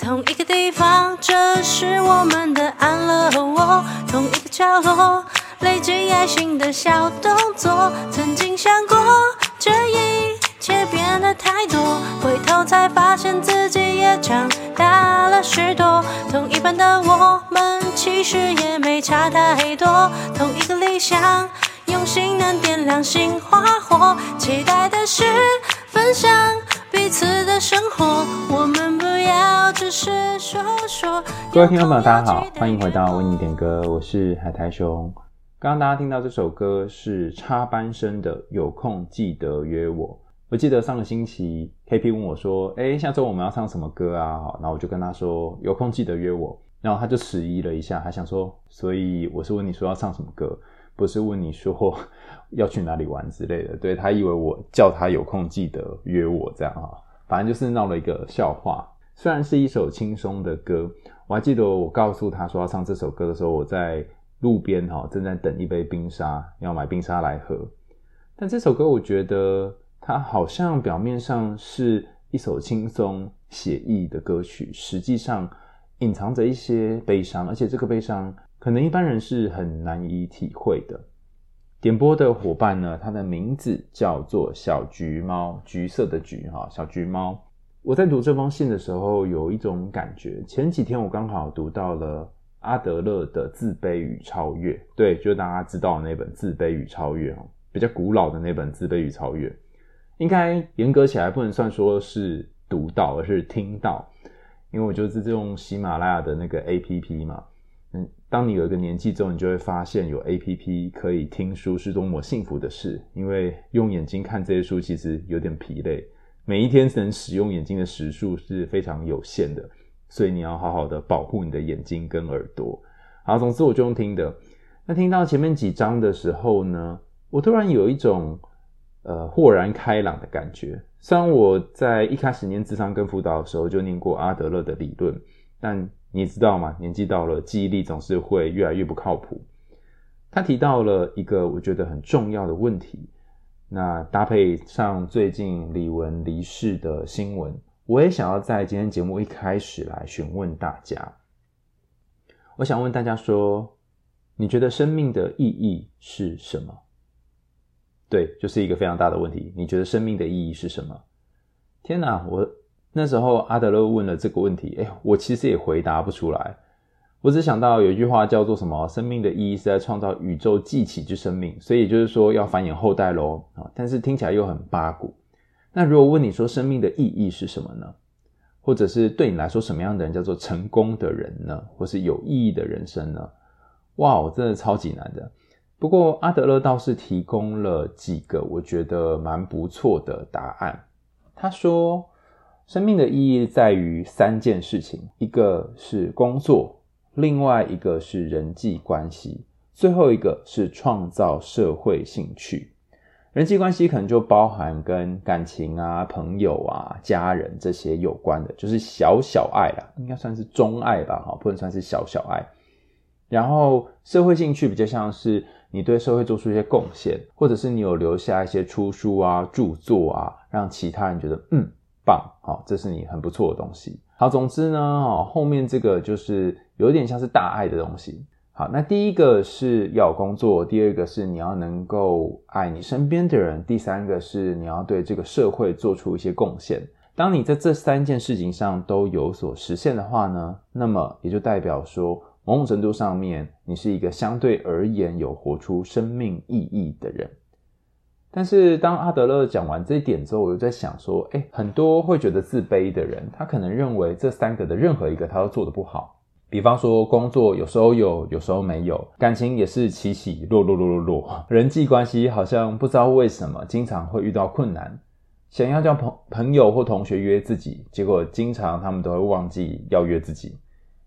同一个地方，这是我们的安乐窝。同一个角落，累积爱心的小动作。曾经想过，这一切变得太多，回头才发现自己也长大了许多。同一班的我们，其实也没差太多。同一个理想，用心能点亮心花火。期待的是分享彼此的生活，我们不要只是说说。各位听众朋友，大家好，欢迎回到为你点歌，我是海苔熊。刚刚大家听到这首歌是插班生的《有空记得约我》。我记得上个星期 KP 问我说：“哎，下周我们要唱什么歌啊？”然后我就跟他说：“有空记得约我。”然后他就迟疑了一下，还想说：“所以我是问你说要唱什么歌，不是问你说。”要去哪里玩之类的，对，他以为我叫他有空记得约我这样哈，反正就是闹了一个笑话。虽然是一首轻松的歌，我还记得我告诉他说要唱这首歌的时候，我在路边哈正在等一杯冰沙，要买冰沙来喝。但这首歌我觉得它好像表面上是一首轻松写意的歌曲，实际上隐藏着一些悲伤，而且这个悲伤可能一般人是很难以体会的。点播的伙伴呢，他的名字叫做小橘猫，橘色的橘哈，小橘猫。我在读这封信的时候，有一种感觉。前几天我刚好读到了阿德勒的《自卑与超越》，对，就大家知道那本《自卑与超越》哈，比较古老的那本《自卑与超越》，应该严格起来不能算说是读到，而是听到，因为我就是用喜马拉雅的那个 APP 嘛。嗯，当你有一个年纪之后，你就会发现有 APP 可以听书是多么幸福的事。因为用眼睛看这些书其实有点疲累，每一天能使用眼睛的时数是非常有限的，所以你要好好的保护你的眼睛跟耳朵。好，总之我就用听的。那听到前面几章的时候呢，我突然有一种呃豁然开朗的感觉。虽然我在一开始念智商跟辅导的时候就念过阿德勒的理论，但你知道吗？年纪到了，记忆力总是会越来越不靠谱。他提到了一个我觉得很重要的问题，那搭配上最近李玟离世的新闻，我也想要在今天节目一开始来询问大家。我想问大家说，你觉得生命的意义是什么？对，就是一个非常大的问题。你觉得生命的意义是什么？天哪，我。那时候阿德勒问了这个问题，哎，我其实也回答不出来。我只想到有一句话叫做什么？生命的意义是在创造宇宙继起之生命，所以也就是说要繁衍后代喽啊！但是听起来又很八股。那如果问你说生命的意义是什么呢？或者是对你来说什么样的人叫做成功的人呢？或是有意义的人生呢？哇，我真的超级难的。不过阿德勒倒是提供了几个我觉得蛮不错的答案。他说。生命的意义在于三件事情，一个是工作，另外一个是人际关系，最后一个是创造社会兴趣。人际关系可能就包含跟感情啊、朋友啊、家人这些有关的，就是小小爱啦，应该算是中爱吧，哈，不能算是小小爱。然后社会兴趣比较像是你对社会做出一些贡献，或者是你有留下一些出书啊、著作啊，让其他人觉得嗯。棒，好，这是你很不错的东西。好，总之呢，后面这个就是有点像是大爱的东西。好，那第一个是要工作，第二个是你要能够爱你身边的人，第三个是你要对这个社会做出一些贡献。当你在这三件事情上都有所实现的话呢，那么也就代表说，某种程度上面，你是一个相对而言有活出生命意义的人。但是当阿德勒讲完这一点之后，我又在想说，诶，很多会觉得自卑的人，他可能认为这三个的任何一个他都做得不好。比方说，工作有时候有，有时候没有；感情也是起起落落落落落；人际关系好像不知道为什么经常会遇到困难。想要叫朋朋友或同学约自己，结果经常他们都会忘记要约自己。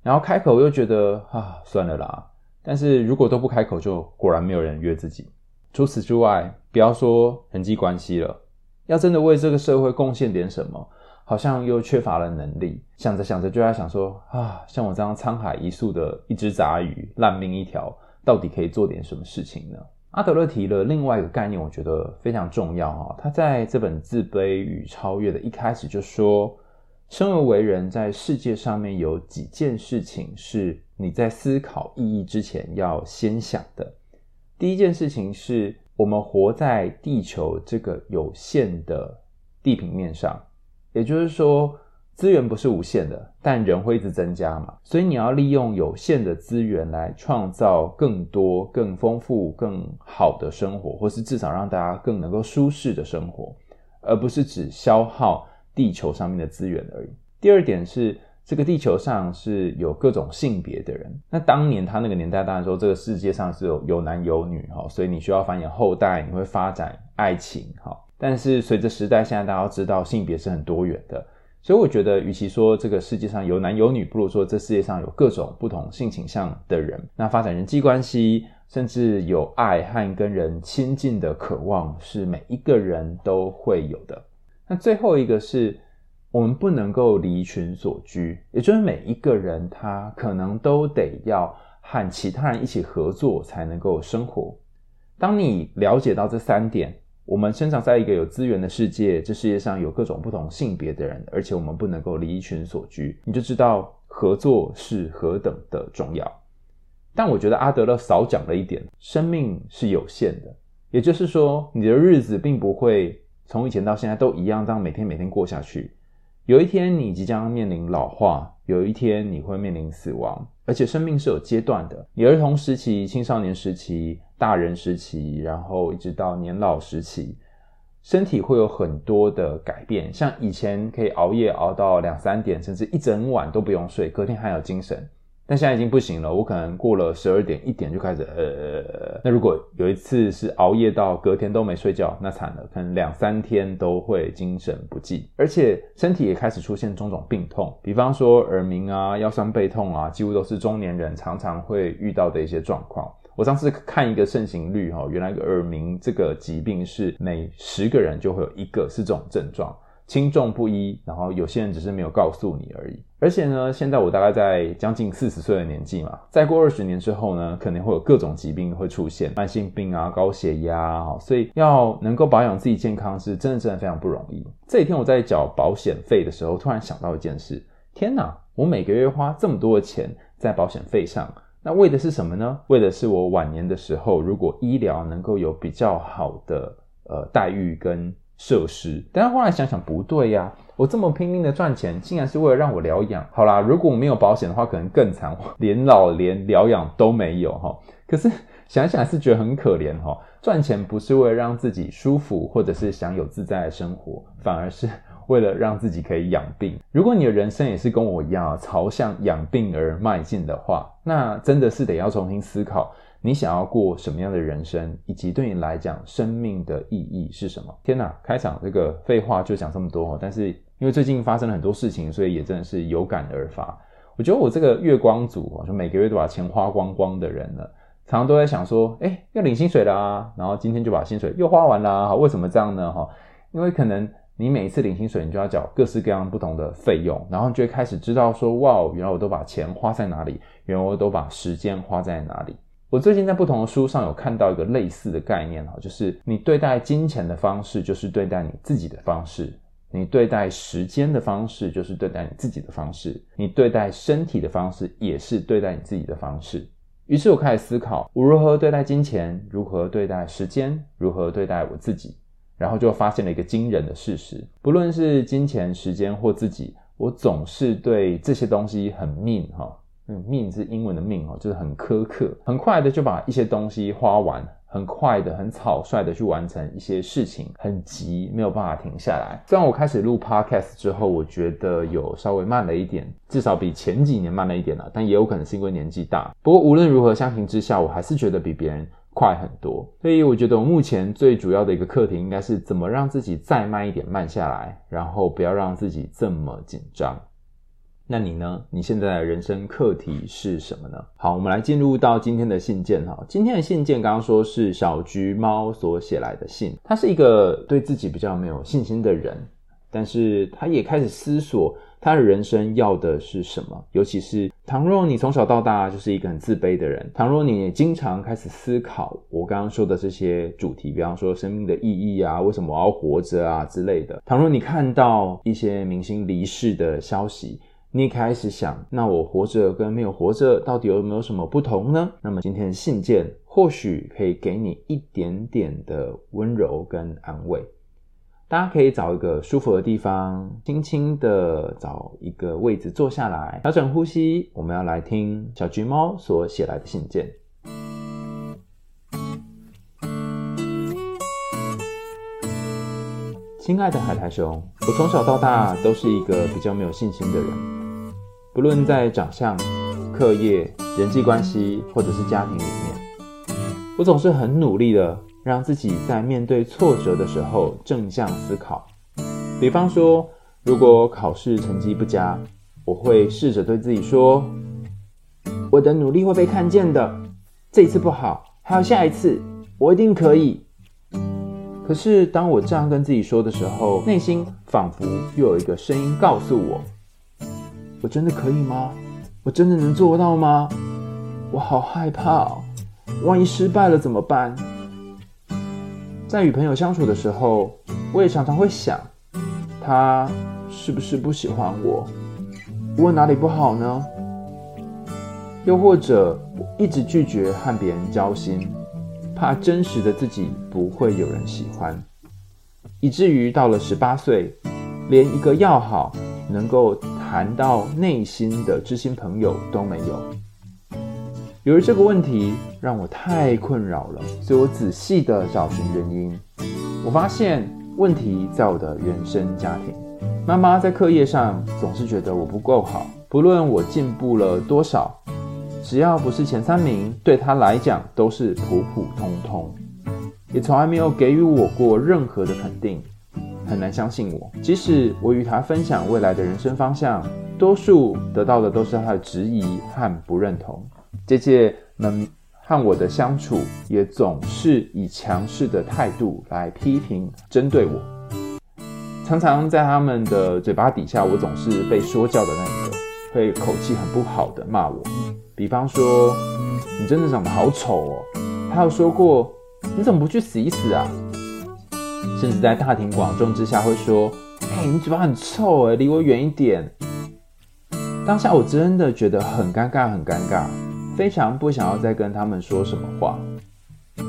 然后开口又觉得啊，算了啦。但是如果都不开口，就果然没有人约自己。除此之外，不要说人际关系了，要真的为这个社会贡献点什么，好像又缺乏了能力。想着想着，就在想说啊，像我这样沧海一粟的一只杂鱼，烂命一条，到底可以做点什么事情呢？阿德勒提了另外一个概念，我觉得非常重要哈。他在这本《自卑与超越》的一开始就说，生而为人，在世界上面有几件事情是你在思考意义之前要先想的。第一件事情是我们活在地球这个有限的地平面上，也就是说，资源不是无限的，但人会一直增加嘛，所以你要利用有限的资源来创造更多、更丰富、更好的生活，或是至少让大家更能够舒适的生活，而不是只消耗。地球上面的资源而已。第二点是，这个地球上是有各种性别的人。那当年他那个年代，当然说这个世界上是有有男有女哈，所以你需要繁衍后代，你会发展爱情哈。但是随着时代，现在大家都知道性别是很多元的，所以我觉得，与其说这个世界上有男有女，不如说这世界上有各种不同性倾向的人。那发展人际关系，甚至有爱和跟人亲近的渴望，是每一个人都会有的。那最后一个是，我们不能够离群索居，也就是每一个人他可能都得要和其他人一起合作才能够生活。当你了解到这三点，我们生长在一个有资源的世界，这世界上有各种不同性别的人，而且我们不能够离群索居，你就知道合作是何等的重要。但我觉得阿德勒少讲了一点，生命是有限的，也就是说，你的日子并不会。从以前到现在都一样，这样每天每天过下去。有一天你即将面临老化，有一天你会面临死亡，而且生命是有阶段的。你儿童时期、青少年时期、大人时期，然后一直到年老时期，身体会有很多的改变。像以前可以熬夜熬到两三点，甚至一整晚都不用睡，隔天还有精神。但现在已经不行了，我可能过了十二点一点就开始呃，那如果有一次是熬夜到隔天都没睡觉，那惨了，可能两三天都会精神不济，而且身体也开始出现种种病痛，比方说耳鸣啊、腰酸背痛啊，几乎都是中年人常常会遇到的一些状况。我上次看一个盛行率哈，原来耳鸣这个疾病是每十个人就会有一个是这种症状。轻重不一，然后有些人只是没有告诉你而已。而且呢，现在我大概在将近四十岁的年纪嘛，再过二十年之后呢，可能会有各种疾病会出现，慢性病啊、高血压啊，所以要能够保养自己健康是真的真的非常不容易。这几天我在缴保险费的时候，突然想到一件事：天哪，我每个月花这么多的钱在保险费上，那为的是什么呢？为的是我晚年的时候，如果医疗能够有比较好的呃待遇跟。设施，但是后来想想不对呀，我这么拼命的赚钱，竟然是为了让我疗养。好啦，如果我没有保险的话，可能更惨，连老连疗养都没有哈。可是 想想还是觉得很可怜哈。赚钱不是为了让自己舒服，或者是享有自在的生活，反而是为了让自己可以养病。如果你的人生也是跟我一样朝向养病而迈进的话，那真的是得要重新思考。你想要过什么样的人生，以及对你来讲生命的意义是什么？天哪，开场这个废话就讲这么多，但是因为最近发生了很多事情，所以也真的是有感而发。我觉得我这个月光族，就每个月都把钱花光光的人呢，常常都在想说，诶，要领薪水啦，然后今天就把薪水又花完啦，为什么这样呢？哈，因为可能你每一次领薪水，你就要缴各式各样不同的费用，然后你就会开始知道说，哇，原来我都把钱花在哪里，原来我都把时间花在哪里。我最近在不同的书上有看到一个类似的概念哈，就是你对待金钱的方式就是对待你自己的方式，你对待时间的方式就是对待你自己的方式，你对待身体的方式也是对待你自己的方式。于是我开始思考，我如何对待金钱，如何对待时间，如何对待我自己，然后就发现了一个惊人的事实：不论是金钱、时间或自己，我总是对这些东西很命哈。嗯，命是英文的命哦，就是很苛刻，很快的就把一些东西花完，很快的、很草率的去完成一些事情，很急，没有办法停下来。虽然我开始录 podcast 之后，我觉得有稍微慢了一点，至少比前几年慢了一点了，但也有可能是因为年纪大。不过无论如何，相形之下，我还是觉得比别人快很多。所以我觉得我目前最主要的一个课题，应该是怎么让自己再慢一点，慢下来，然后不要让自己这么紧张。那你呢？你现在的人生课题是什么呢？好，我们来进入到今天的信件哈。今天的信件刚刚说是小橘猫所写来的信，他是一个对自己比较没有信心的人，但是他也开始思索他的人生要的是什么？尤其是倘若你从小到大就是一个很自卑的人，倘若你也经常开始思考我刚刚说的这些主题，比方说生命的意义啊，为什么我要活着啊之类的。倘若你看到一些明星离世的消息，你开始想，那我活着跟没有活着到底有没有什么不同呢？那么今天的信件或许可以给你一点点的温柔跟安慰。大家可以找一个舒服的地方，轻轻的找一个位置坐下来，调整呼吸。我们要来听小橘猫所写来的信件。亲爱的海苔熊，我从小到大都是一个比较没有信心的人，不论在长相、课业、人际关系，或者是家庭里面，我总是很努力的。让自己在面对挫折的时候正向思考。比方说，如果考试成绩不佳，我会试着对自己说：“我的努力会被看见的。这一次不好，还有下一次，我一定可以。”可是当我这样跟自己说的时候，内心仿佛又有一个声音告诉我：“我真的可以吗？我真的能做到吗？我好害怕，万一失败了怎么办？”在与朋友相处的时候，我也常常会想，他是不是不喜欢我？我哪里不好呢？又或者我一直拒绝和别人交心，怕真实的自己不会有人喜欢，以至于到了十八岁，连一个要好、能够谈到内心的知心朋友都没有。由于这个问题让我太困扰了，所以我仔细的找寻原因。我发现问题在我的原生家庭。妈妈在课业上总是觉得我不够好，不论我进步了多少，只要不是前三名，对她来讲都是普普通通，也从来没有给予我过任何的肯定。很难相信我，即使我与他分享未来的人生方向，多数得到的都是他的质疑和不认同。姐姐们和我的相处也总是以强势的态度来批评、针对我，常常在他们的嘴巴底下，我总是被说教的那一个，会口气很不好的骂我。比方说：“你真的长得好丑哦。”还有说过：“你怎么不去死一死啊？”甚至在大庭广众之下会说：“嘿，你嘴巴很臭诶，离我远一点。”当下我真的觉得很尴尬，很尴尬。非常不想要再跟他们说什么话。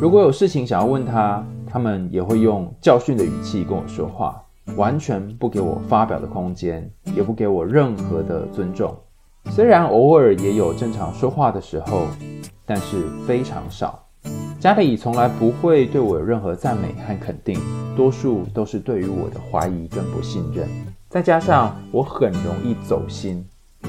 如果有事情想要问他，他们也会用教训的语气跟我说话，完全不给我发表的空间，也不给我任何的尊重。虽然偶尔也有正常说话的时候，但是非常少。家里从来不会对我有任何赞美和肯定，多数都是对于我的怀疑跟不信任。再加上我很容易走心。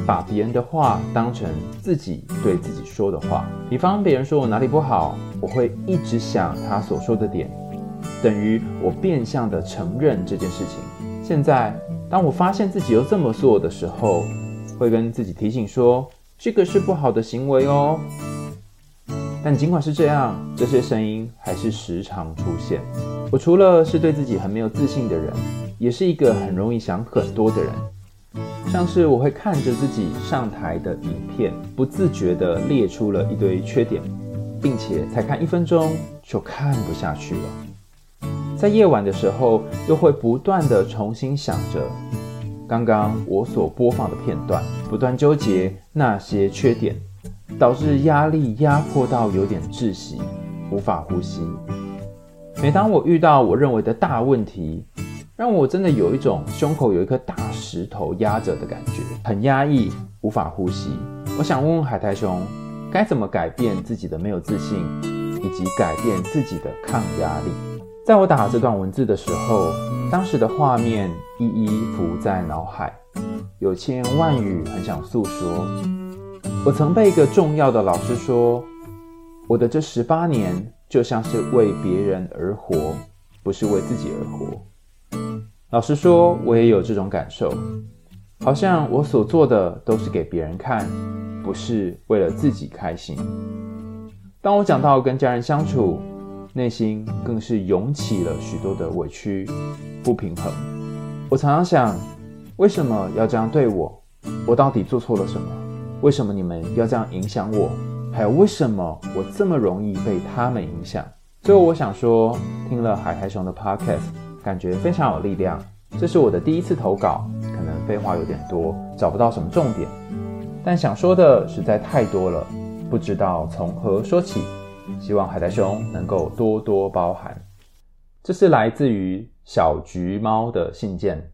把别人的话当成自己对自己说的话，比方别人说我哪里不好，我会一直想他所说的点，等于我变相的承认这件事情。现在当我发现自己又这么做的时候，会跟自己提醒说，这个是不好的行为哦。但尽管是这样，这些声音还是时常出现。我除了是对自己很没有自信的人，也是一个很容易想很多的人。像是我会看着自己上台的影片，不自觉地列出了一堆缺点，并且才看一分钟就看不下去了。在夜晚的时候，又会不断地重新想着刚刚我所播放的片段，不断纠结那些缺点，导致压力压迫到有点窒息，无法呼吸。每当我遇到我认为的大问题，让我真的有一种胸口有一颗大石头压着的感觉，很压抑，无法呼吸。我想问问海苔熊，该怎么改变自己的没有自信，以及改变自己的抗压力？在我打这段文字的时候，当时的画面一一浮在脑海，有千言万语很想诉说。我曾被一个重要的老师说，我的这十八年就像是为别人而活，不是为自己而活。老实说，我也有这种感受，好像我所做的都是给别人看，不是为了自己开心。当我讲到跟家人相处，内心更是涌起了许多的委屈、不平衡。我常常想，为什么要这样对我？我到底做错了什么？为什么你们要这样影响我？还有为什么我这么容易被他们影响？最后，我想说，听了海苔熊的 podcast，感觉非常有力量。这是我的第一次投稿，可能废话有点多，找不到什么重点，但想说的实在太多了，不知道从何说起。希望海苔熊能够多多包涵。这是来自于小橘猫的信件。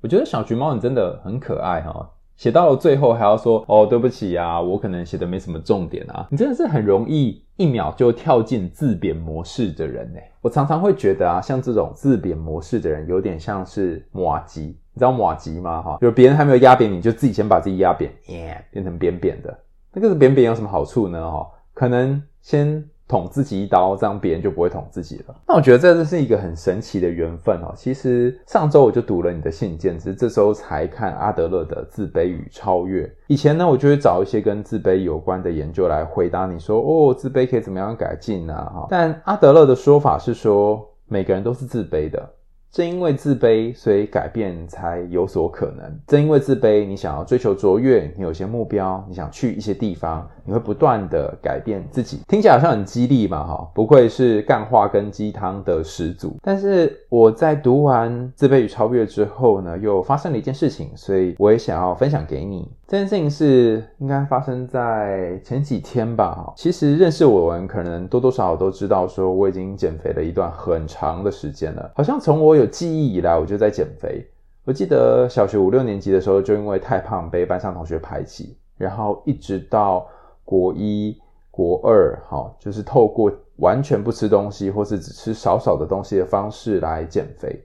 我觉得小橘猫你真的很可爱哈、写到了最后还要说哦，对不起啊，我可能写的没什么重点啊。你真的是很容易一秒就跳进自贬模式的人呢。我常常会觉得啊，像这种自贬模式的人，有点像是麻糬，你知道麻糬吗？哈，就是别人还没有压扁你，就自己先把自己压扁，耶，变成扁扁的。那个扁扁有什么好处呢？哈，可能先。捅自己一刀，这样别人就不会捅自己了。那我觉得这是一个很神奇的缘分哦。其实上周我就读了你的信件，只是这周才看阿德勒的《自卑与超越》。以前呢，我就会找一些跟自卑有关的研究来回答你说，哦，自卑可以怎么样改进呢？哈，但阿德勒的说法是说，每个人都是自卑的。正因为自卑，所以改变才有所可能。正因为自卑，你想要追求卓越，你有些目标，你想去一些地方，你会不断的改变自己。听起来好像很激励嘛，哈，不愧是干话跟鸡汤的始祖。但是我在读完《自卑与超越》之后呢，又发生了一件事情，所以我也想要分享给你。这件事情是应该发生在前几天吧。其实认识我的人可能多多少少都知道，说我已经减肥了一段很长的时间了。好像从我有记忆以来，我就在减肥。我记得小学五六年级的时候，就因为太胖被班上同学排挤，然后一直到国一、国二，哈，就是透过完全不吃东西，或是只吃少少的东西的方式来减肥。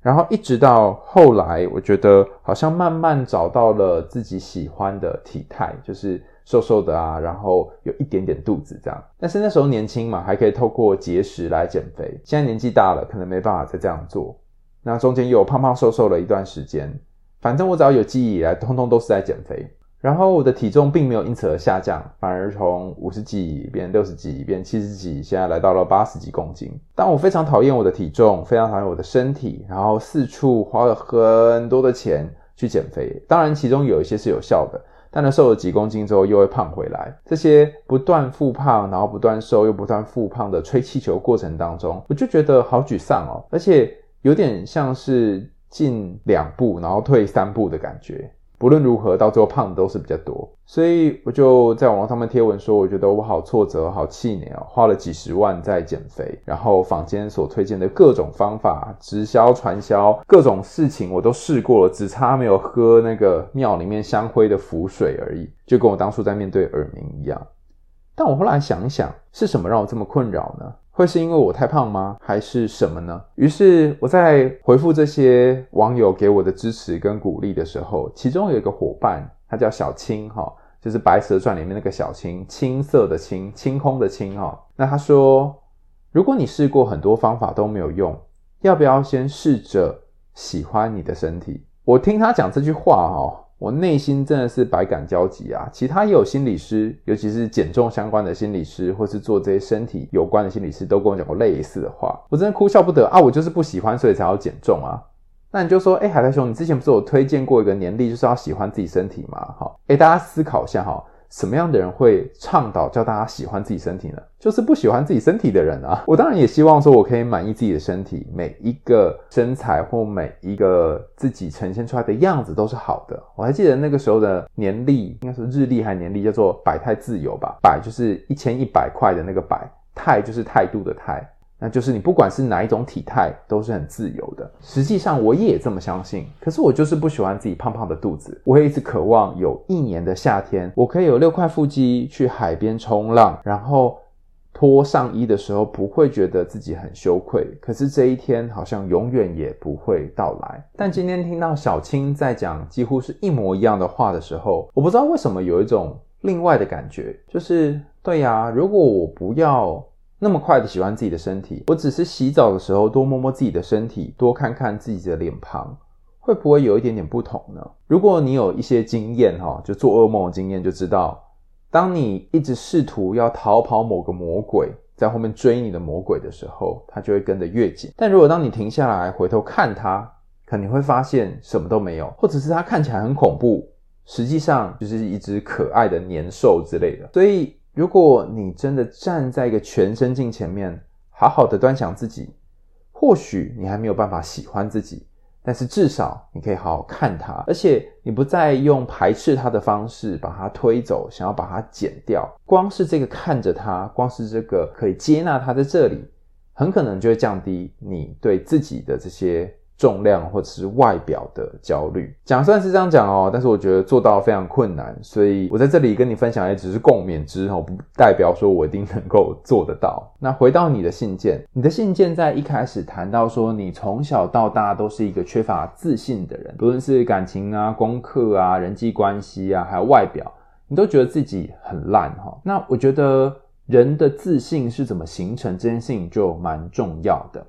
然后一直到后来，我觉得好像慢慢找到了自己喜欢的体态，就是瘦瘦的啊，然后有一点点肚子这样。但是那时候年轻嘛，还可以透过节食来减肥。现在年纪大了，可能没办法再这样做。那中间又胖胖瘦瘦了一段时间，反正我只要有记忆以来，通通都是在减肥。然后我的体重并没有因此而下降，反而从五十几变六十几，变七十几，现在来到了八十几公斤。但我非常讨厌我的体重，非常讨厌我的身体，然后四处花了很多的钱去减肥。当然，其中有一些是有效的，但呢，瘦了几公斤之后又会胖回来。这些不断复胖，然后不断瘦又不断复胖的吹气球过程当中，我就觉得好沮丧哦，而且有点像是进两步然后退三步的感觉。不论如何，到最后胖的都是比较多，所以我就在网络上面贴文说，我觉得我好挫折，好气馁哦，花了几十万在减肥，然后坊间所推荐的各种方法、直销、传销，各种事情我都试过了，只差没有喝那个庙里面香灰的符水而已，就跟我当初在面对耳鸣一样。但我后来想一想，是什么让我这么困扰呢？会是因为我太胖吗？还是什么呢？于是我在回复这些网友给我的支持跟鼓励的时候，其中有一个伙伴，他叫小青哈，就是《白蛇传》里面那个小青，青色的青，清空的清哈。那他说，如果你试过很多方法都没有用，要不要先试着喜欢你的身体？我听他讲这句话哈。我内心真的是百感交集啊！其他也有心理师，尤其是减重相关的心理师，或是做这些身体有关的心理师，都跟我讲过类似的话。我真的哭笑不得啊！我就是不喜欢，所以才要减重啊！那你就说，哎、海苔熊，你之前不是有推荐过一个年历，就是要喜欢自己身体吗？好，哎，大家思考一下哈。什么样的人会倡导叫大家喜欢自己身体呢？就是不喜欢自己身体的人啊！我当然也希望说，我可以满意自己的身体，每一个身材或每一个自己呈现出来的样子都是好的。我还记得那个时候的年历，应该是日历还年历，叫做百态自由吧？百就是一千一百块的那个百，态就是态度的态。那就是你不管是哪一种体态都是很自由的。实际上我也这么相信，可是我就是不喜欢自己胖胖的肚子。我会一直渴望有一年的夏天，我可以有六块腹肌去海边冲浪，然后脱上衣的时候不会觉得自己很羞愧。可是这一天好像永远也不会到来。但今天听到小青在讲几乎是一模一样的话的时候，我不知道为什么有一种另外的感觉，就是对呀，如果我不要。那么快的喜欢自己的身体，我只是洗澡的时候多摸摸自己的身体，多看看自己的脸庞，会不会有一点点不同呢？如果你有一些经验哈，就做噩梦的经验，就知道，当你一直试图要逃跑某个魔鬼在后面追你的魔鬼的时候，他就会跟得越紧。但如果当你停下来回头看他，可能会发现什么都没有，或者是它看起来很恐怖，实际上就是一只可爱的年兽之类的。所以，如果你真的站在一个全身镜前面，好好的端详自己，或许你还没有办法喜欢自己。但是至少你可以好好看它，而且你不再用排斥它的方式把它推走，想要把它剪掉。光是这个看着它，光是这个可以接纳它在这里，很可能就会降低你对自己的这些。重量或者是外表的焦虑，讲算是这样讲哦，但是我觉得做到非常困难，所以我在这里跟你分享也只是共勉之哦，不代表说我一定能够做得到。那回到你的信件，你的信件在一开始谈到说，你从小到大都是一个缺乏自信的人，不论是感情啊、功课啊、人际关系啊，还有外表，你都觉得自己很烂哈。那我觉得人的自信是怎么形成这件事情就蛮重要的。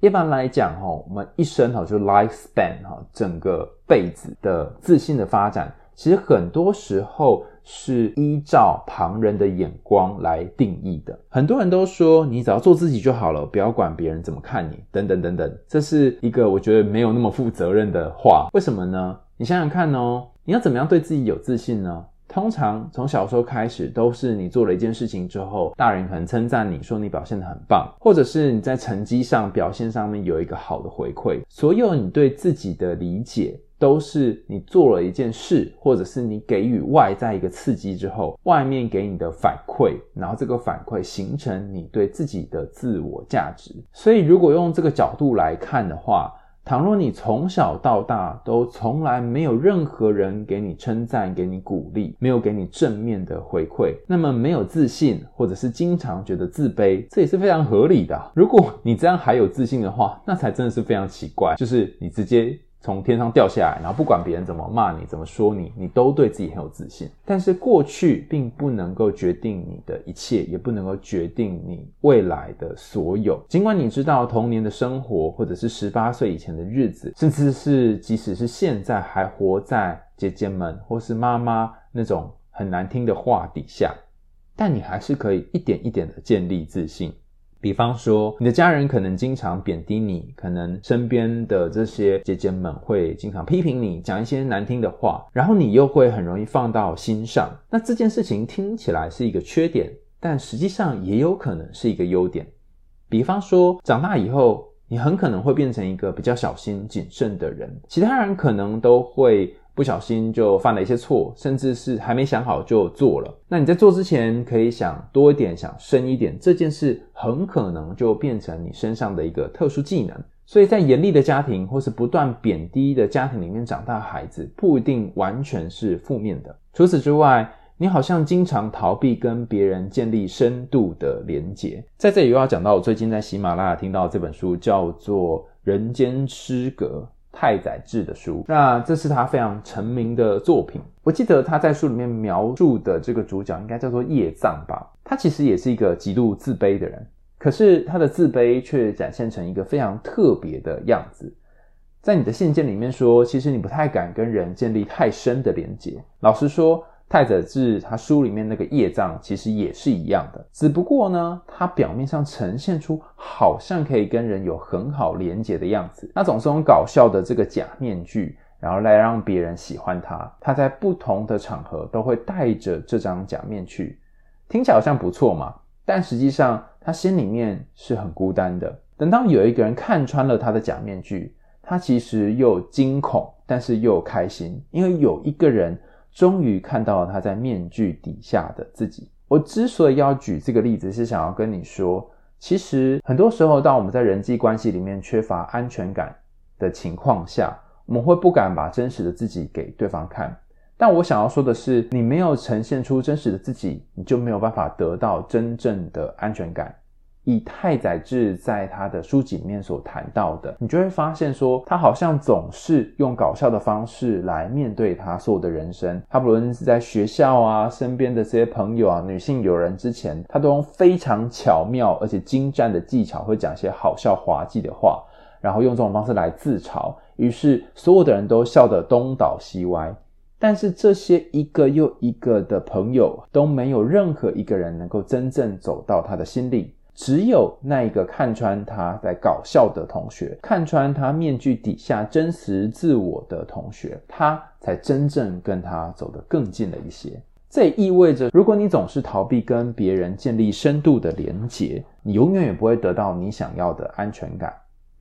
一般来讲，哈，我们一生哈，就 lifespan 哈，整个辈子的自信的发展，其实很多时候是依照旁人的眼光来定义的。很多人都说，你只要做自己就好了，不要管别人怎么看你，等等等等。这是一个我觉得没有那么负责任的话。为什么呢？你想想看哦，你要怎么样对自己有自信呢？通常从小时候开始，都是你做了一件事情之后，大人可能称赞你说你表现得很棒，或者是你在成绩上表现上面有一个好的回馈。所有你对自己的理解，都是你做了一件事，或者是你给予外在一个刺激之后，外面给你的反馈，然后这个反馈形成你对自己的自我价值。所以，如果用这个角度来看的话，倘若你从小到大都从来没有任何人给你称赞、给你鼓励，没有给你正面的回馈，那么没有自信，或者是经常觉得自卑，这也是非常合理的。如果你这样还有自信的话，那才真的是非常奇怪，就是你直接。从天上掉下来，然后不管别人怎么骂你、怎么说你，你都对自己很有自信。但是过去并不能够决定你的一切，也不能够决定你未来的所有。尽管你知道童年的生活，或者是十八岁以前的日子，甚至是即使是现在还活在姐姐们或是妈妈那种很难听的话底下，但你还是可以一点一点的建立自信。比方说，你的家人可能经常贬低你，可能身边的这些姐姐们会经常批评你，讲一些难听的话，然后你又会很容易放到心上。那这件事情听起来是一个缺点，但实际上也有可能是一个优点。比方说，长大以后，你很可能会变成一个比较小心谨慎的人，其他人可能都会。不小心就犯了一些错，甚至是还没想好就做了。那你在做之前可以想多一点，想深一点，这件事很可能就变成你身上的一个特殊技能。所以在严厉的家庭或是不断贬低的家庭里面长大的孩子，不一定完全是负面的。除此之外，你好像经常逃避跟别人建立深度的连结。在这里又要讲到我最近在喜马拉雅听到这本书，叫做《人间失格》。太宰治的书，那这是他非常成名的作品。我记得他在书里面描述的这个主角应该叫做叶藏吧。他其实也是一个极度自卑的人，可是他的自卑却展现成一个非常特别的样子。在你的信件里面说，其实你不太敢跟人建立太深的连接。老实说。太宰治他书里面那个业障其实也是一样的，只不过呢，他表面上呈现出好像可以跟人有很好连结的样子，那总是用搞笑的这个假面具，然后来让别人喜欢他。他在不同的场合都会戴着这张假面具，听起来好像不错嘛，但实际上他心里面是很孤单的。等到有一个人看穿了他的假面具，他其实又惊恐，但是又开心，因为有一个人。终于看到了他在面具底下的自己。我之所以要举这个例子，是想要跟你说，其实很多时候，当我们在人际关系里面缺乏安全感的情况下，我们会不敢把真实的自己给对方看。但我想要说的是，你没有呈现出真实的自己，你就没有办法得到真正的安全感。以太宰治在他的书籍里面所谈到的，你就会发现说，他好像总是用搞笑的方式来面对他所有的人生。他不论是在学校啊，身边的这些朋友啊，女性友人之前，他都用非常巧妙而且精湛的技巧，会讲一些好笑滑稽的话，然后用这种方式来自嘲。于是所有的人都笑得东倒西歪。但是这些一个又一个的朋友都没有任何一个人能够真正走到他的心里。只有那一个看穿他在搞笑的同学，看穿他面具底下真实自我的同学，他才真正跟他走得更近了一些。这也意味着，如果你总是逃避跟别人建立深度的连结，你永远也不会得到你想要的安全感。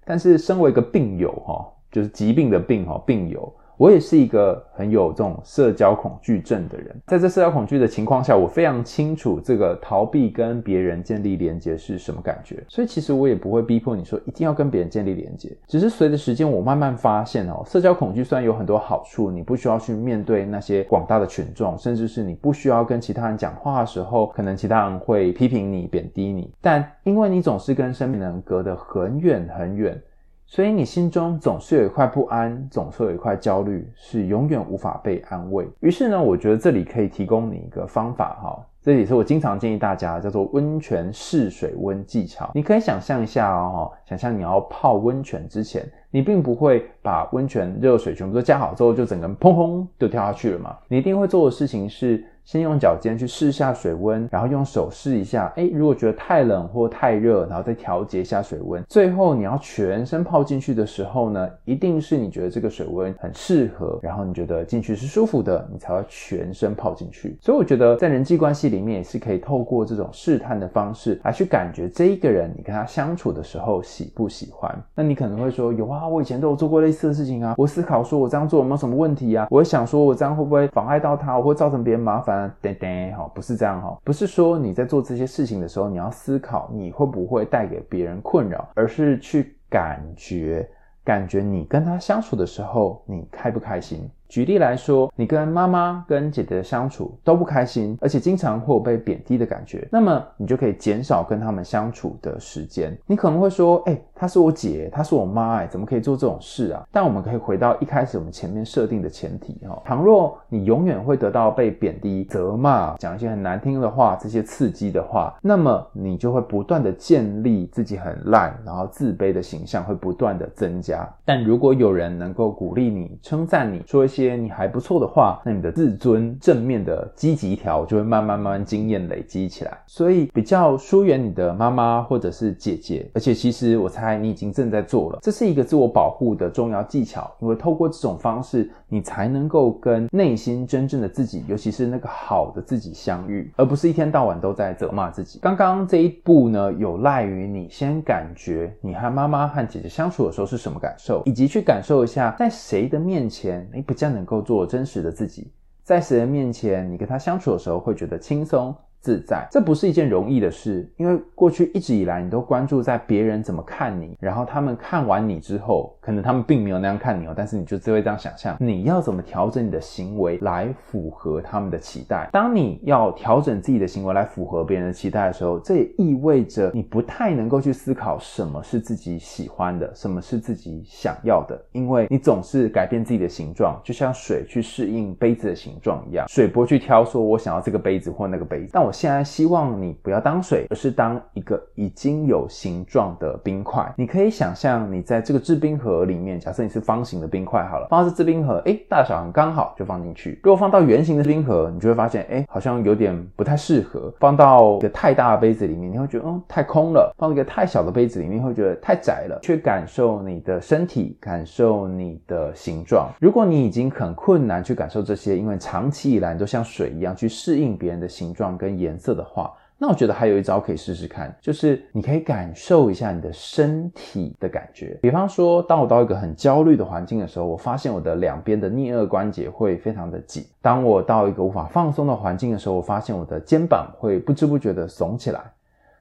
但是，身为一个病友，哈，就是疾病的病，哈，病友。我也是一个很有这种社交恐惧症的人，在这社交恐惧的情况下，我非常清楚这个逃避跟别人建立连接是什么感觉，所以其实我也不会逼迫你说一定要跟别人建立连接，只是随着时间，我慢慢发现哦，社交恐惧虽然有很多好处，你不需要去面对那些广大的群众，甚至是你不需要跟其他人讲话的时候，可能其他人会批评你、贬低你，但因为你总是跟身边人隔得很远很远。所以你心中总是有一块不安，总是有一块焦虑，是永远无法被安慰。于是呢，我觉得这里可以提供你一个方法哈，这也是我经常建议大家叫做温泉试水温技巧。你可以想象一下哦，想象你要泡温泉之前，你并不会把温泉热水全部都加好之后，就整个人砰砰就跳下去了嘛。你一定会做的事情是。先用脚尖去试下水温，然后用手试一下，诶，如果觉得太冷或太热，然后再调节一下水温。最后你要全身泡进去的时候呢，一定是你觉得这个水温很适合，然后你觉得进去是舒服的，你才会全身泡进去。所以我觉得在人际关系里面也是可以透过这种试探的方式来去感觉这一个人，你跟他相处的时候喜不喜欢。那你可能会说，有啊，我以前都有做过类似的事情啊，我思考说我这样做有没有什么问题啊？我会想说我这样会不会妨碍到他，我会造成别人麻烦。等等，哈，不是这样哈，不是说你在做这些事情的时候，你要思考你会不会带给别人困扰，而是去感觉，感觉你跟他相处的时候，你开不开心。举例来说，你跟妈妈、跟姐姐的相处都不开心，而且经常会有被贬低的感觉，那么你就可以减少跟他们相处的时间。你可能会说，哎、她是我姐，她是我妈，哎，怎么可以做这种事啊？但我们可以回到一开始我们前面设定的前提哈，倘若你永远会得到被贬低、责骂、讲一些很难听的话，这些刺激的话，那么你就会不断的建立自己很烂，然后自卑的形象会不断的增加。但如果有人能够鼓励你、称赞你，说一些你还不错的话，那你的自尊正面的积极条就会慢慢慢慢经验累积起来。所以比较疏远你的妈妈或者是姐姐，而且其实我猜你已经正在做了，这是一个自我保护的重要技巧。因为透过这种方式，你才能够跟内心真正的自己，尤其是那个好的自己相遇，而不是一天到晚都在责骂自己。刚刚这一步呢，有赖于你先感觉你和妈妈和姐姐相处的时候是什么感受，以及去感受一下在谁的面前你比较能够做真实的自己，在谁的面前，你跟他相处的时候会觉得轻松。自在，这不是一件容易的事，因为过去一直以来你都关注在别人怎么看你，然后他们看完你之后，可能他们并没有那样看你哦，但是你就只会这样想象，你要怎么调整你的行为来符合他们的期待？当你要调整自己的行为来符合别人的期待的时候，这也意味着你不太能够去思考什么是自己喜欢的，什么是自己想要的，因为你总是改变自己的形状，就像水去适应杯子的形状一样，水不会去挑说我想要这个杯子或那个杯子，但我。现在希望你不要当水，而是当一个已经有形状的冰块。你可以想象，你在这个制冰盒里面，假设你是方形的冰块好了，放到这制冰盒，诶，大小很刚好就放进去。如果放到圆形的冰盒，你就会发现，诶，好像有点不太适合。放到一个太大的杯子里面，你会觉得，嗯，太空了；放一个太小的杯子里面，会觉得太窄了。去感受你的身体，感受你的形状。如果你已经很困难去感受这些，因为长期以来你都像水一样去适应别人的形状跟颜色的话，那我觉得还有一招可以试试看，就是你可以感受一下你的身体的感觉。比方说，当我到一个很焦虑的环境的时候，我发现我的两边的颞顎关节会非常的紧；当我到一个无法放松的环境的时候，我发现我的肩膀会不知不觉的耸起来。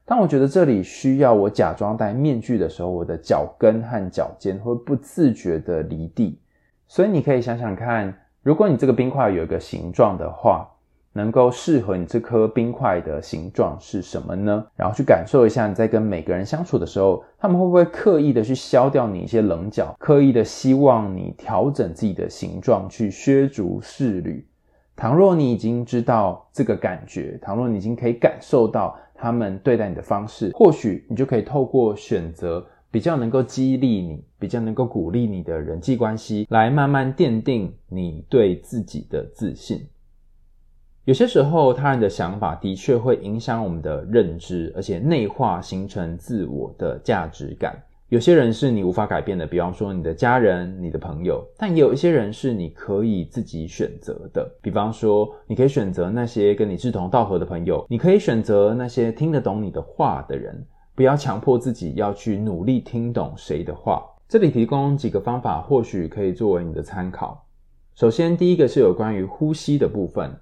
当我觉得这里需要我假装戴面具的时候，我的脚跟和脚尖会不自觉的离地。所以你可以想想看，如果你这个冰块有一个形状的话。能够适合你这颗冰块的形状是什么呢？然后去感受一下，你在跟每个人相处的时候，他们会不会刻意的去削掉你一些棱角，刻意的希望你调整自己的形状，去削足适履。倘若你已经知道这个感觉，倘若你已经可以感受到他们对待你的方式，或许你就可以透过选择比较能够激励你、比较能够鼓励你的人际关系，来慢慢奠定你对自己的自信。有些时候，他人的想法的确会影响我们的认知，而且内化形成自我的价值感。有些人是你无法改变的，比方说你的家人、你的朋友，但也有一些人是你可以自己选择的。比方说，你可以选择那些跟你志同道合的朋友，你可以选择那些听得懂你的话的人，不要强迫自己要去努力听懂谁的话。这里提供几个方法，或许可以作为你的参考。首先，第一个是有关于呼吸的部分。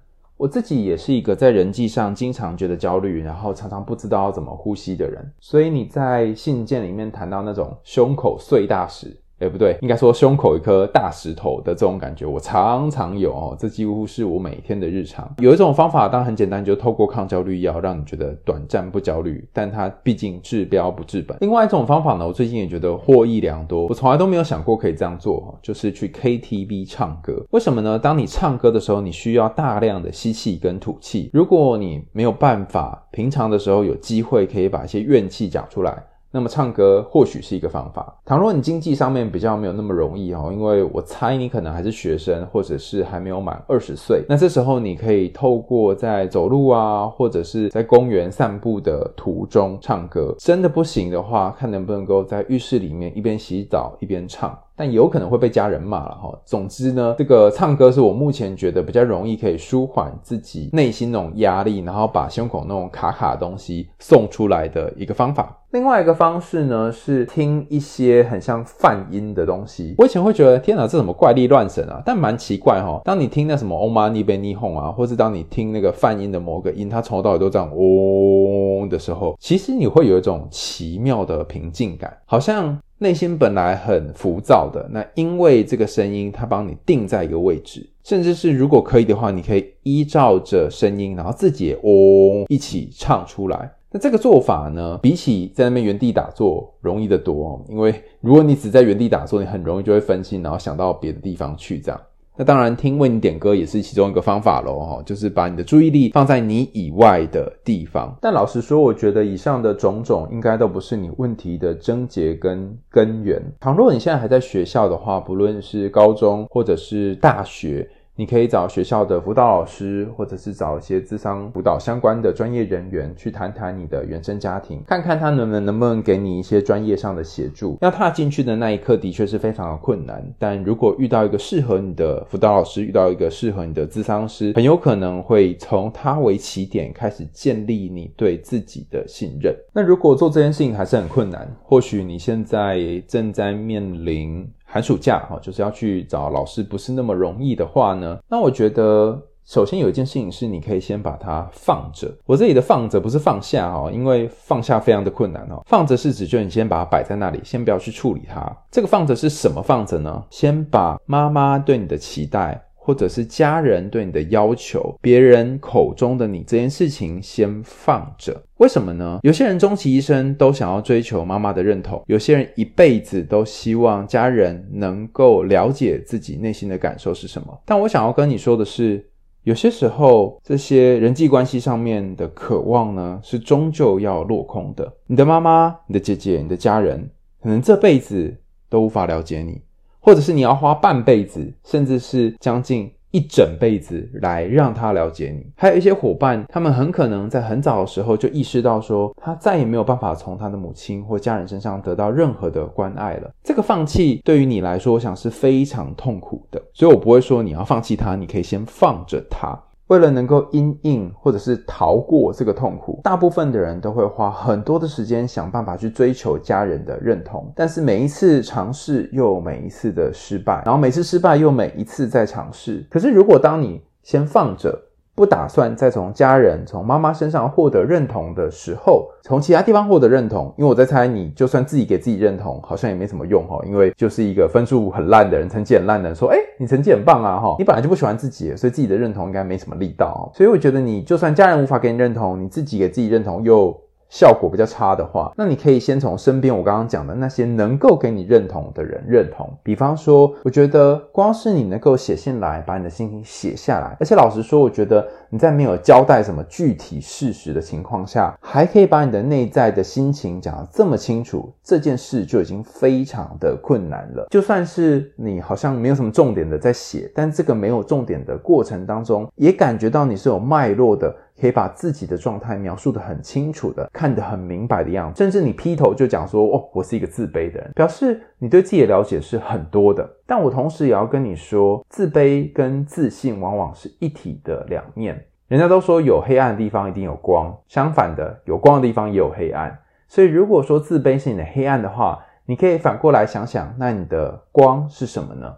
我自己也是一个在人际上经常觉得焦虑，然后常常不知道要怎么呼吸的人。所以你在信件里面谈到那种胸口碎大石。哎，不对，应该说胸口一颗大石头的这种感觉，我常常有哦，这几乎是我每天的日常。有一种方法，当然很简单，就透过抗焦虑药，让你觉得短暂不焦虑，但它毕竟治标不治本。另外一种方法呢，我最近也觉得获益良多，我从来都没有想过可以这样做，就是去 KTV 唱歌。为什么呢？当你唱歌的时候，你需要大量的吸气跟吐气。如果你没有办法，平常的时候有机会可以把一些怨气讲出来。那么唱歌或许是一个方法。倘若你经济上面比较没有那么容易哦，因为我猜你可能还是学生，或者是还没有满二十岁。那这时候你可以透过在走路啊，或者是在公园散步的途中唱歌。真的不行的话，看能不能够在浴室里面一边洗澡一边唱。但有可能会被家人骂了哈。总之呢，这个唱歌是我目前觉得比较容易可以舒缓自己内心那种压力，然后把胸口那种卡卡的东西送出来的一个方法。另外一个方式呢，是听一些很像泛音的东西。我以前会觉得天哪，这什么怪力乱神啊？但蛮奇怪哈。当你听那什么欧玛尼贝尼哄啊，或是当你听那个泛音的某个音，它从头到尾都这样嗡的时候，其实你会有一种奇妙的平静感，好像。内心本来很浮躁的，那因为这个声音，它帮你定在一个位置，甚至是如果可以的话，你可以依照着声音，然后自己哦一起唱出来。那这个做法呢，比起在那边原地打坐容易得多，因为如果你只在原地打坐，你很容易就会分心，然后想到别的地方去这样。那当然，听为你点歌也是其中一个方法喽，哈，就是把你的注意力放在你以外的地方。但老实说，我觉得以上的种种应该都不是你问题的症结跟 根源。倘若你现在还在学校的话，不论是高中或者是大学。你可以找学校的辅导老师，或者是找一些智商辅导相关的专业人员去谈谈你的原生家庭，看看他能不能能不能给你一些专业上的协助。要踏进去的那一刻的确是非常的困难，但如果遇到一个适合你的辅导老师，遇到一个适合你的咨商师，很有可能会从他为起点开始建立你对自己的信任。那如果做这件事情还是很困难，或许你现在正在面临。寒暑假哈，就是要去找老师，不是那么容易的话呢，那我觉得首先有一件事情是，你可以先把它放着。我这里的放着不是放下哦，因为放下非常的困难哦。放着是指就你先把它摆在那里，先不要去处理它。这个放着是什么放着呢？先把妈妈对你的期待。或者是家人对你的要求，别人口中的你这件事情先放着，为什么呢？有些人终其一生都想要追求妈妈的认同，有些人一辈子都希望家人能够了解自己内心的感受是什么。但我想要跟你说的是，有些时候这些人际关系上面的渴望呢，是终究要落空的。你的妈妈、你的姐姐、你的家人，可能这辈子都无法了解你。或者是你要花半辈子，甚至是将近一整辈子来让他了解你。还有一些伙伴，他们很可能在很早的时候就意识到说，他再也没有办法从他的母亲或家人身上得到任何的关爱了。这个放弃对于你来说，我想是非常痛苦的。所以我不会说你要放弃他，你可以先放着他。为了能够因应或者是逃过这个痛苦，大部分的人都会花很多的时间想办法去追求家人的认同，但是每一次尝试又每一次的失败，然后每次失败又每一次再尝试。可是如果当你先放着，不打算再从家人、从妈妈身上获得认同的时候，从其他地方获得认同，因为我在猜，你就算自己给自己认同，好像也没什么用哈，因为就是一个分数很烂的人，成绩很烂的人说，诶，你成绩很棒啊哈，你本来就不喜欢自己，所以自己的认同应该没什么力道。所以我觉得，你就算家人无法给你认同，你自己给自己认同又效果比较差的话，那你可以先从身边我刚刚讲的那些能够给你认同的人认同。比方说，我觉得光是你能够写信来，把你的心情写下来，而且老实说，我觉得你在没有交代什么具体事实的情况下，还可以把你的内在的心情讲得这么清楚，这件事就已经非常的困难了。就算是你好像没有什么重点的在写，但这个没有重点的过程当中，也感觉到你是有脉络的。可以把自己的状态描述得很清楚的，看得很明白的样子，甚至你劈头就讲说：“哦，我是一个自卑的人。”表示你对自己的了解是很多的。但我同时也要跟你说，自卑跟自信往往是一体的两面。人家都说有黑暗的地方一定有光，相反的，有光的地方也有黑暗。所以如果说自卑是你的黑暗的话，你可以反过来想想，那你的光是什么呢？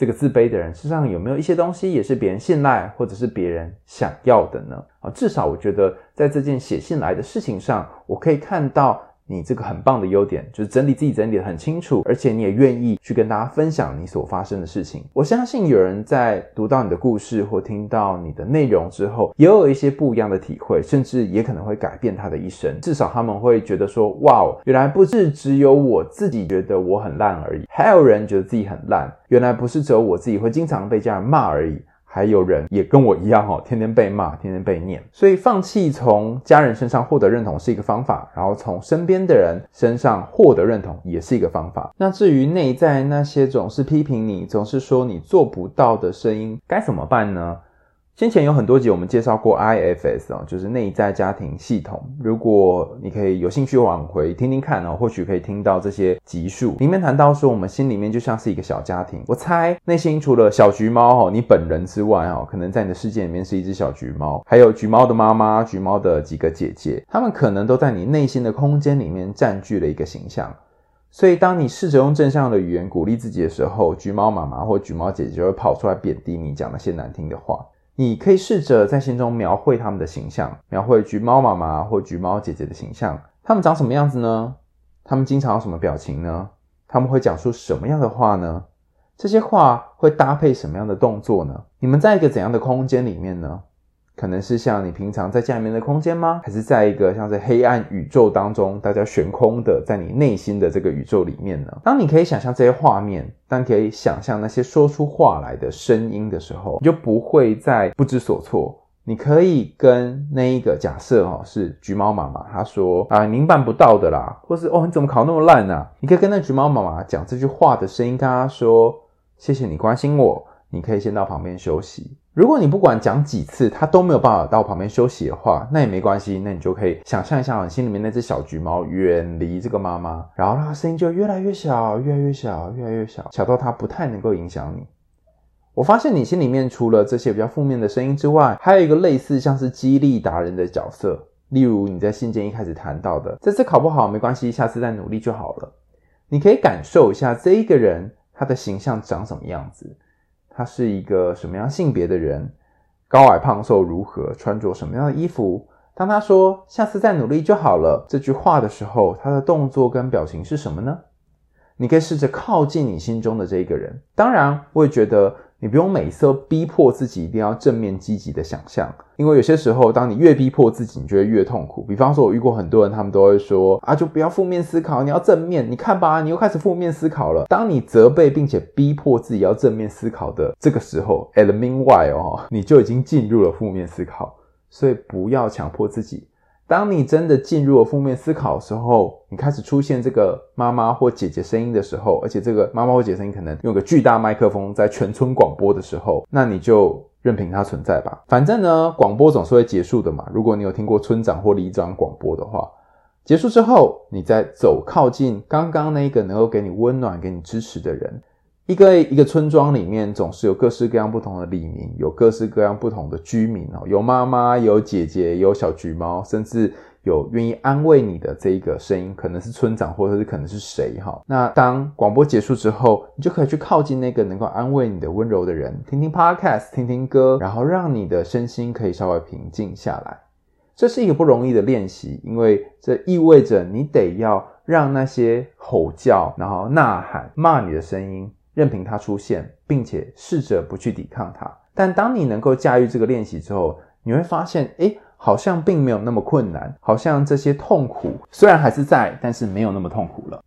这个自卑的人，身上有没有一些东西也是别人信赖，或者是别人想要的呢？啊，至少我觉得在这件写信来的事情上，我可以看到。你这个很棒的优点就是整理自己整理得很清楚，而且你也愿意去跟大家分享你所发生的事情。我相信有人在读到你的故事或听到你的内容之后，也有一些不一样的体会，甚至也可能会改变他的一生。至少他们会觉得说：“哇哦，原来不是只有我自己觉得我很烂而已，还有人觉得自己很烂。原来不是只有我自己会经常被家人骂而已。”还有人也跟我一样哈，天天被骂，天天被念，所以放弃从家人身上获得认同是一个方法，然后从身边的人身上获得认同也是一个方法。那至于内在那些总是批评你、总是说你做不到的声音，该怎么办呢？先前有很多集我们介绍过 IFS 哦，就是内在家庭系统。如果你可以有兴趣往回听听看哦，或许可以听到这些集数里面谈到说，我们心里面就像是一个小家庭。我猜内心除了小橘猫哦，你本人之外哦，可能在你的世界里面是一只小橘猫，还有橘猫的妈妈、橘猫的几个姐姐，他们可能都在你内心的空间里面占据了一个形象。所以当你试着用正向的语言鼓励自己的时候，橘猫妈妈或橘猫姐姐就会跑出来贬低你，讲那些难听的话。你可以试着在心中描绘他们的形象，描绘橘猫妈妈或橘猫姐姐的形象。他们长什么样子呢？他们经常有什么表情呢？他们会讲出什么样的话呢？这些话会搭配什么样的动作呢？你们在一个怎样的空间里面呢？可能是像你平常在家里面的空间吗？还是在一个像是黑暗宇宙当中，大家悬空的，在你内心的这个宇宙里面呢？当你可以想象这些画面，当可以想象那些说出话来的声音的时候，你就不会再不知所措。你可以跟那一个假设哦，是橘猫妈妈，她说啊，您办不到的啦，或是哦，你怎么考那么烂啊？你可以跟那橘猫妈妈讲这句话的声音，跟她说，谢谢你关心我。你可以先到旁边休息。如果你不管讲几次，他都没有办法到旁边休息的话，那也没关系。那你就可以想象一下，你心里面那只小橘猫远离这个妈妈，然后它声音就越来越小，越来越小，越来越小，小到它不太能够影响你。我发现你心里面除了这些比较负面的声音之外，还有一个类似像是激励达人的角色，例如你在信件一开始谈到的，这次考不好没关系，下次再努力就好了。你可以感受一下这一个人他的形象长什么样子。他是一个什么样性别的人？高矮胖瘦如何？穿着什么样的衣服？当他说“下次再努力就好了”这句话的时候，他的动作跟表情是什么呢？你可以试着靠近你心中的这一个人。当然，我也觉得。你不用每一次都逼迫自己一定要正面积极的想象，因为有些时候，当你越逼迫自己，你就会越痛苦。比方说，我遇过很多人，他们都会说：“啊，就不要负面思考，你要正面。”你看吧，你又开始负面思考了。当你责备并且逼迫自己要正面思考的这个时候，at the meanwhile 哦，你就已经进入了负面思考。所以不要强迫自己。当你真的进入了负面思考的时候，你开始出现这个妈妈或姐姐声音的时候，而且这个妈妈或姐姐声音可能用个巨大麦克风在全村广播的时候，那你就任凭它存在吧。反正呢，广播总是会结束的嘛。如果你有听过村长或里长广播的话，结束之后，你再走靠近刚刚那个能够给你温暖、给你支持的人。一个一个村庄里面总是有各式各样不同的里民，有各式各样不同的居民哦，有妈妈，有姐姐，有小橘猫，甚至有愿意安慰你的这一个声音，可能是村长，或者是可能是谁哈。那当广播结束之后，你就可以去靠近那个能够安慰你的温柔的人，听听 podcast，听听歌，然后让你的身心可以稍微平静下来。这是一个不容易的练习，因为这意味着你得要让那些吼叫，然后呐喊、骂你的声音。任凭它出现，并且试着不去抵抗它。但当你能够驾驭这个练习之后，你会发现，诶，好像并没有那么困难，好像这些痛苦虽然还是在，但是没有那么痛苦了。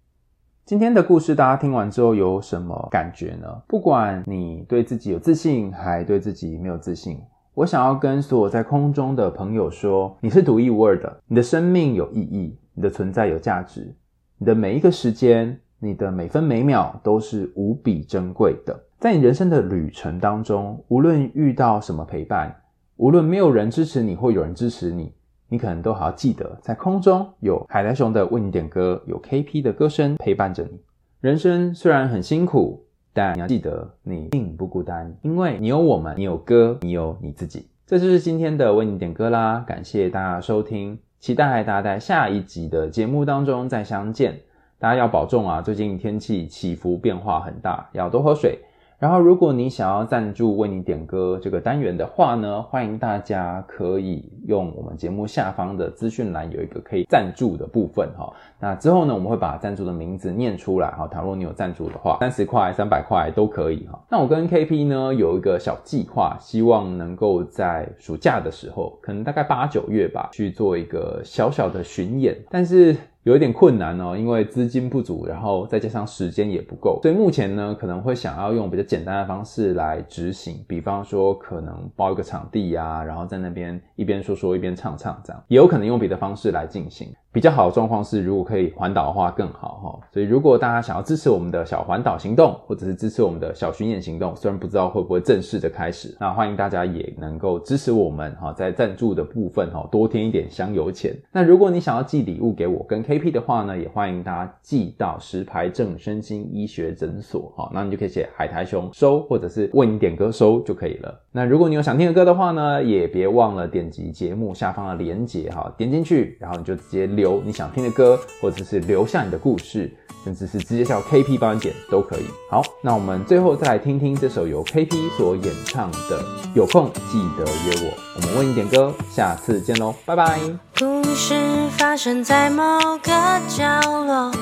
今天的故事大家听完之后有什么感觉呢？不管你对自己有自信，还对自己没有自信，我想要跟所有在空中的朋友说，你是独一无二的，你的生命有意义，你的存在有价值，你的每一个时间，你的每分每秒都是无比珍贵的。在你人生的旅程当中，无论遇到什么陪伴。无论没有人支持你，或有人支持你，你可能都还要记得，在空中有海苔熊的为你点歌，有 KP 的歌声陪伴着你。人生虽然很辛苦，但你要记得，你并不孤单，因为你有我们，你有歌，你有你自己。这就是今天的为你点歌啦，感谢大家收听，期待大家在下一集的节目当中再相见。大家要保重啊，最近天气起伏变化很大，要多喝水。然后，如果你想要赞助为你点歌这个单元的话呢，欢迎大家可以用我们节目下方的资讯栏有一个可以赞助的部分哈。那之后呢，我们会把赞助的名字念出来哈。倘若你有赞助的话，三十块、三百块都可以哈。那我跟 KP 呢有一个小计划，希望能够在暑假的时候，可能大概八九月吧，去做一个小小的巡演，但是。有一点困难哦，因为资金不足，然后再加上时间也不够，所以目前呢，可能会想要用比较简单的方式来执行，比方说可能包一个场地呀，然后在那边一边说说一边唱唱这样，也有可能用别的方式来进行。比较好的状况是，如果可以环岛的话更好哈。所以如果大家想要支持我们的小环岛行动，或者是支持我们的小巡演行动，虽然不知道会不会正式的开始，那欢迎大家也能够支持我们哈，在赞助的部分哈多添一点香油钱。那如果你想要寄礼物给我跟 KP 的话呢，也欢迎大家寄到石牌镇身心医学诊所哈，那你就可以写海苔熊收，或者是为你点歌收就可以了。那如果你有想听的歌的话呢，也别忘了点击节目下方的链接哈，点进去，然后你就直接留你想听的歌，或者是留下你的故事，甚至是直接叫 KP 帮你点都可以。好，那我们最后再来听听这首由 KP 所演唱的《有空记得约我》，我们为你点歌，下次见喽，拜拜。故事发生在某个角落，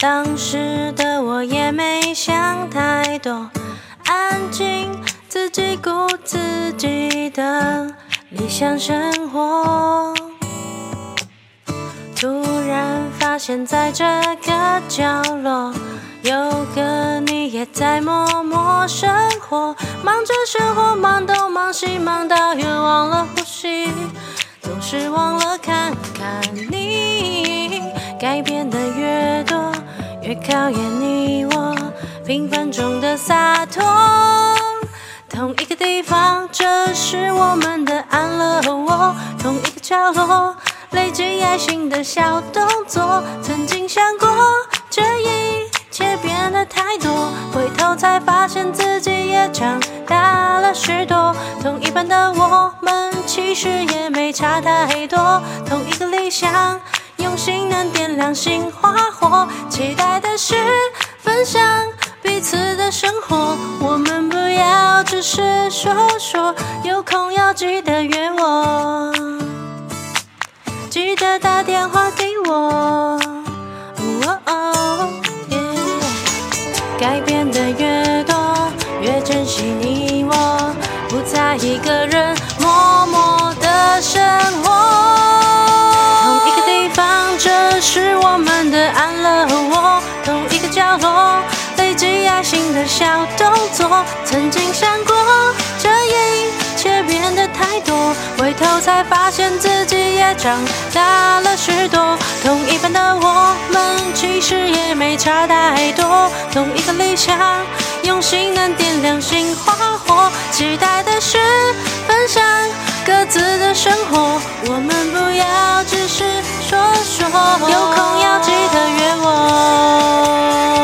当时的我也没想太多，安静自己过自己的理想生活。突然发现，在这个角落，有个你也在默默生活，忙着生活，忙东忙西，忙到也忘了呼吸，总是忘了看看你。改变的越多，越考验你我平凡中的洒脱。同一个地方，这是我们的安乐窝，同一个角落。累积爱心的小动作，曾经想过这一切变得太多，回头才发现自己也长大了许多。同一班的我们其实也没差太多，同一个理想，用心能点亮心花火。期待的是分享彼此的生活，我们不要只是说说，有空要记得约我。记得打电话给我。哦哦耶，改变的越多，越珍惜你我，不再一个人默默的生活。同一个地方，这是我们的安乐窝。同一个角落，累积爱心的小动作。曾经想过，这一切变得回头才发现自己也长大了许多。同一般的我们其实也没差太多。同一个理想用心能点亮心花火期待的是分享各自的生活。我们不要只是说说有空要记得约我。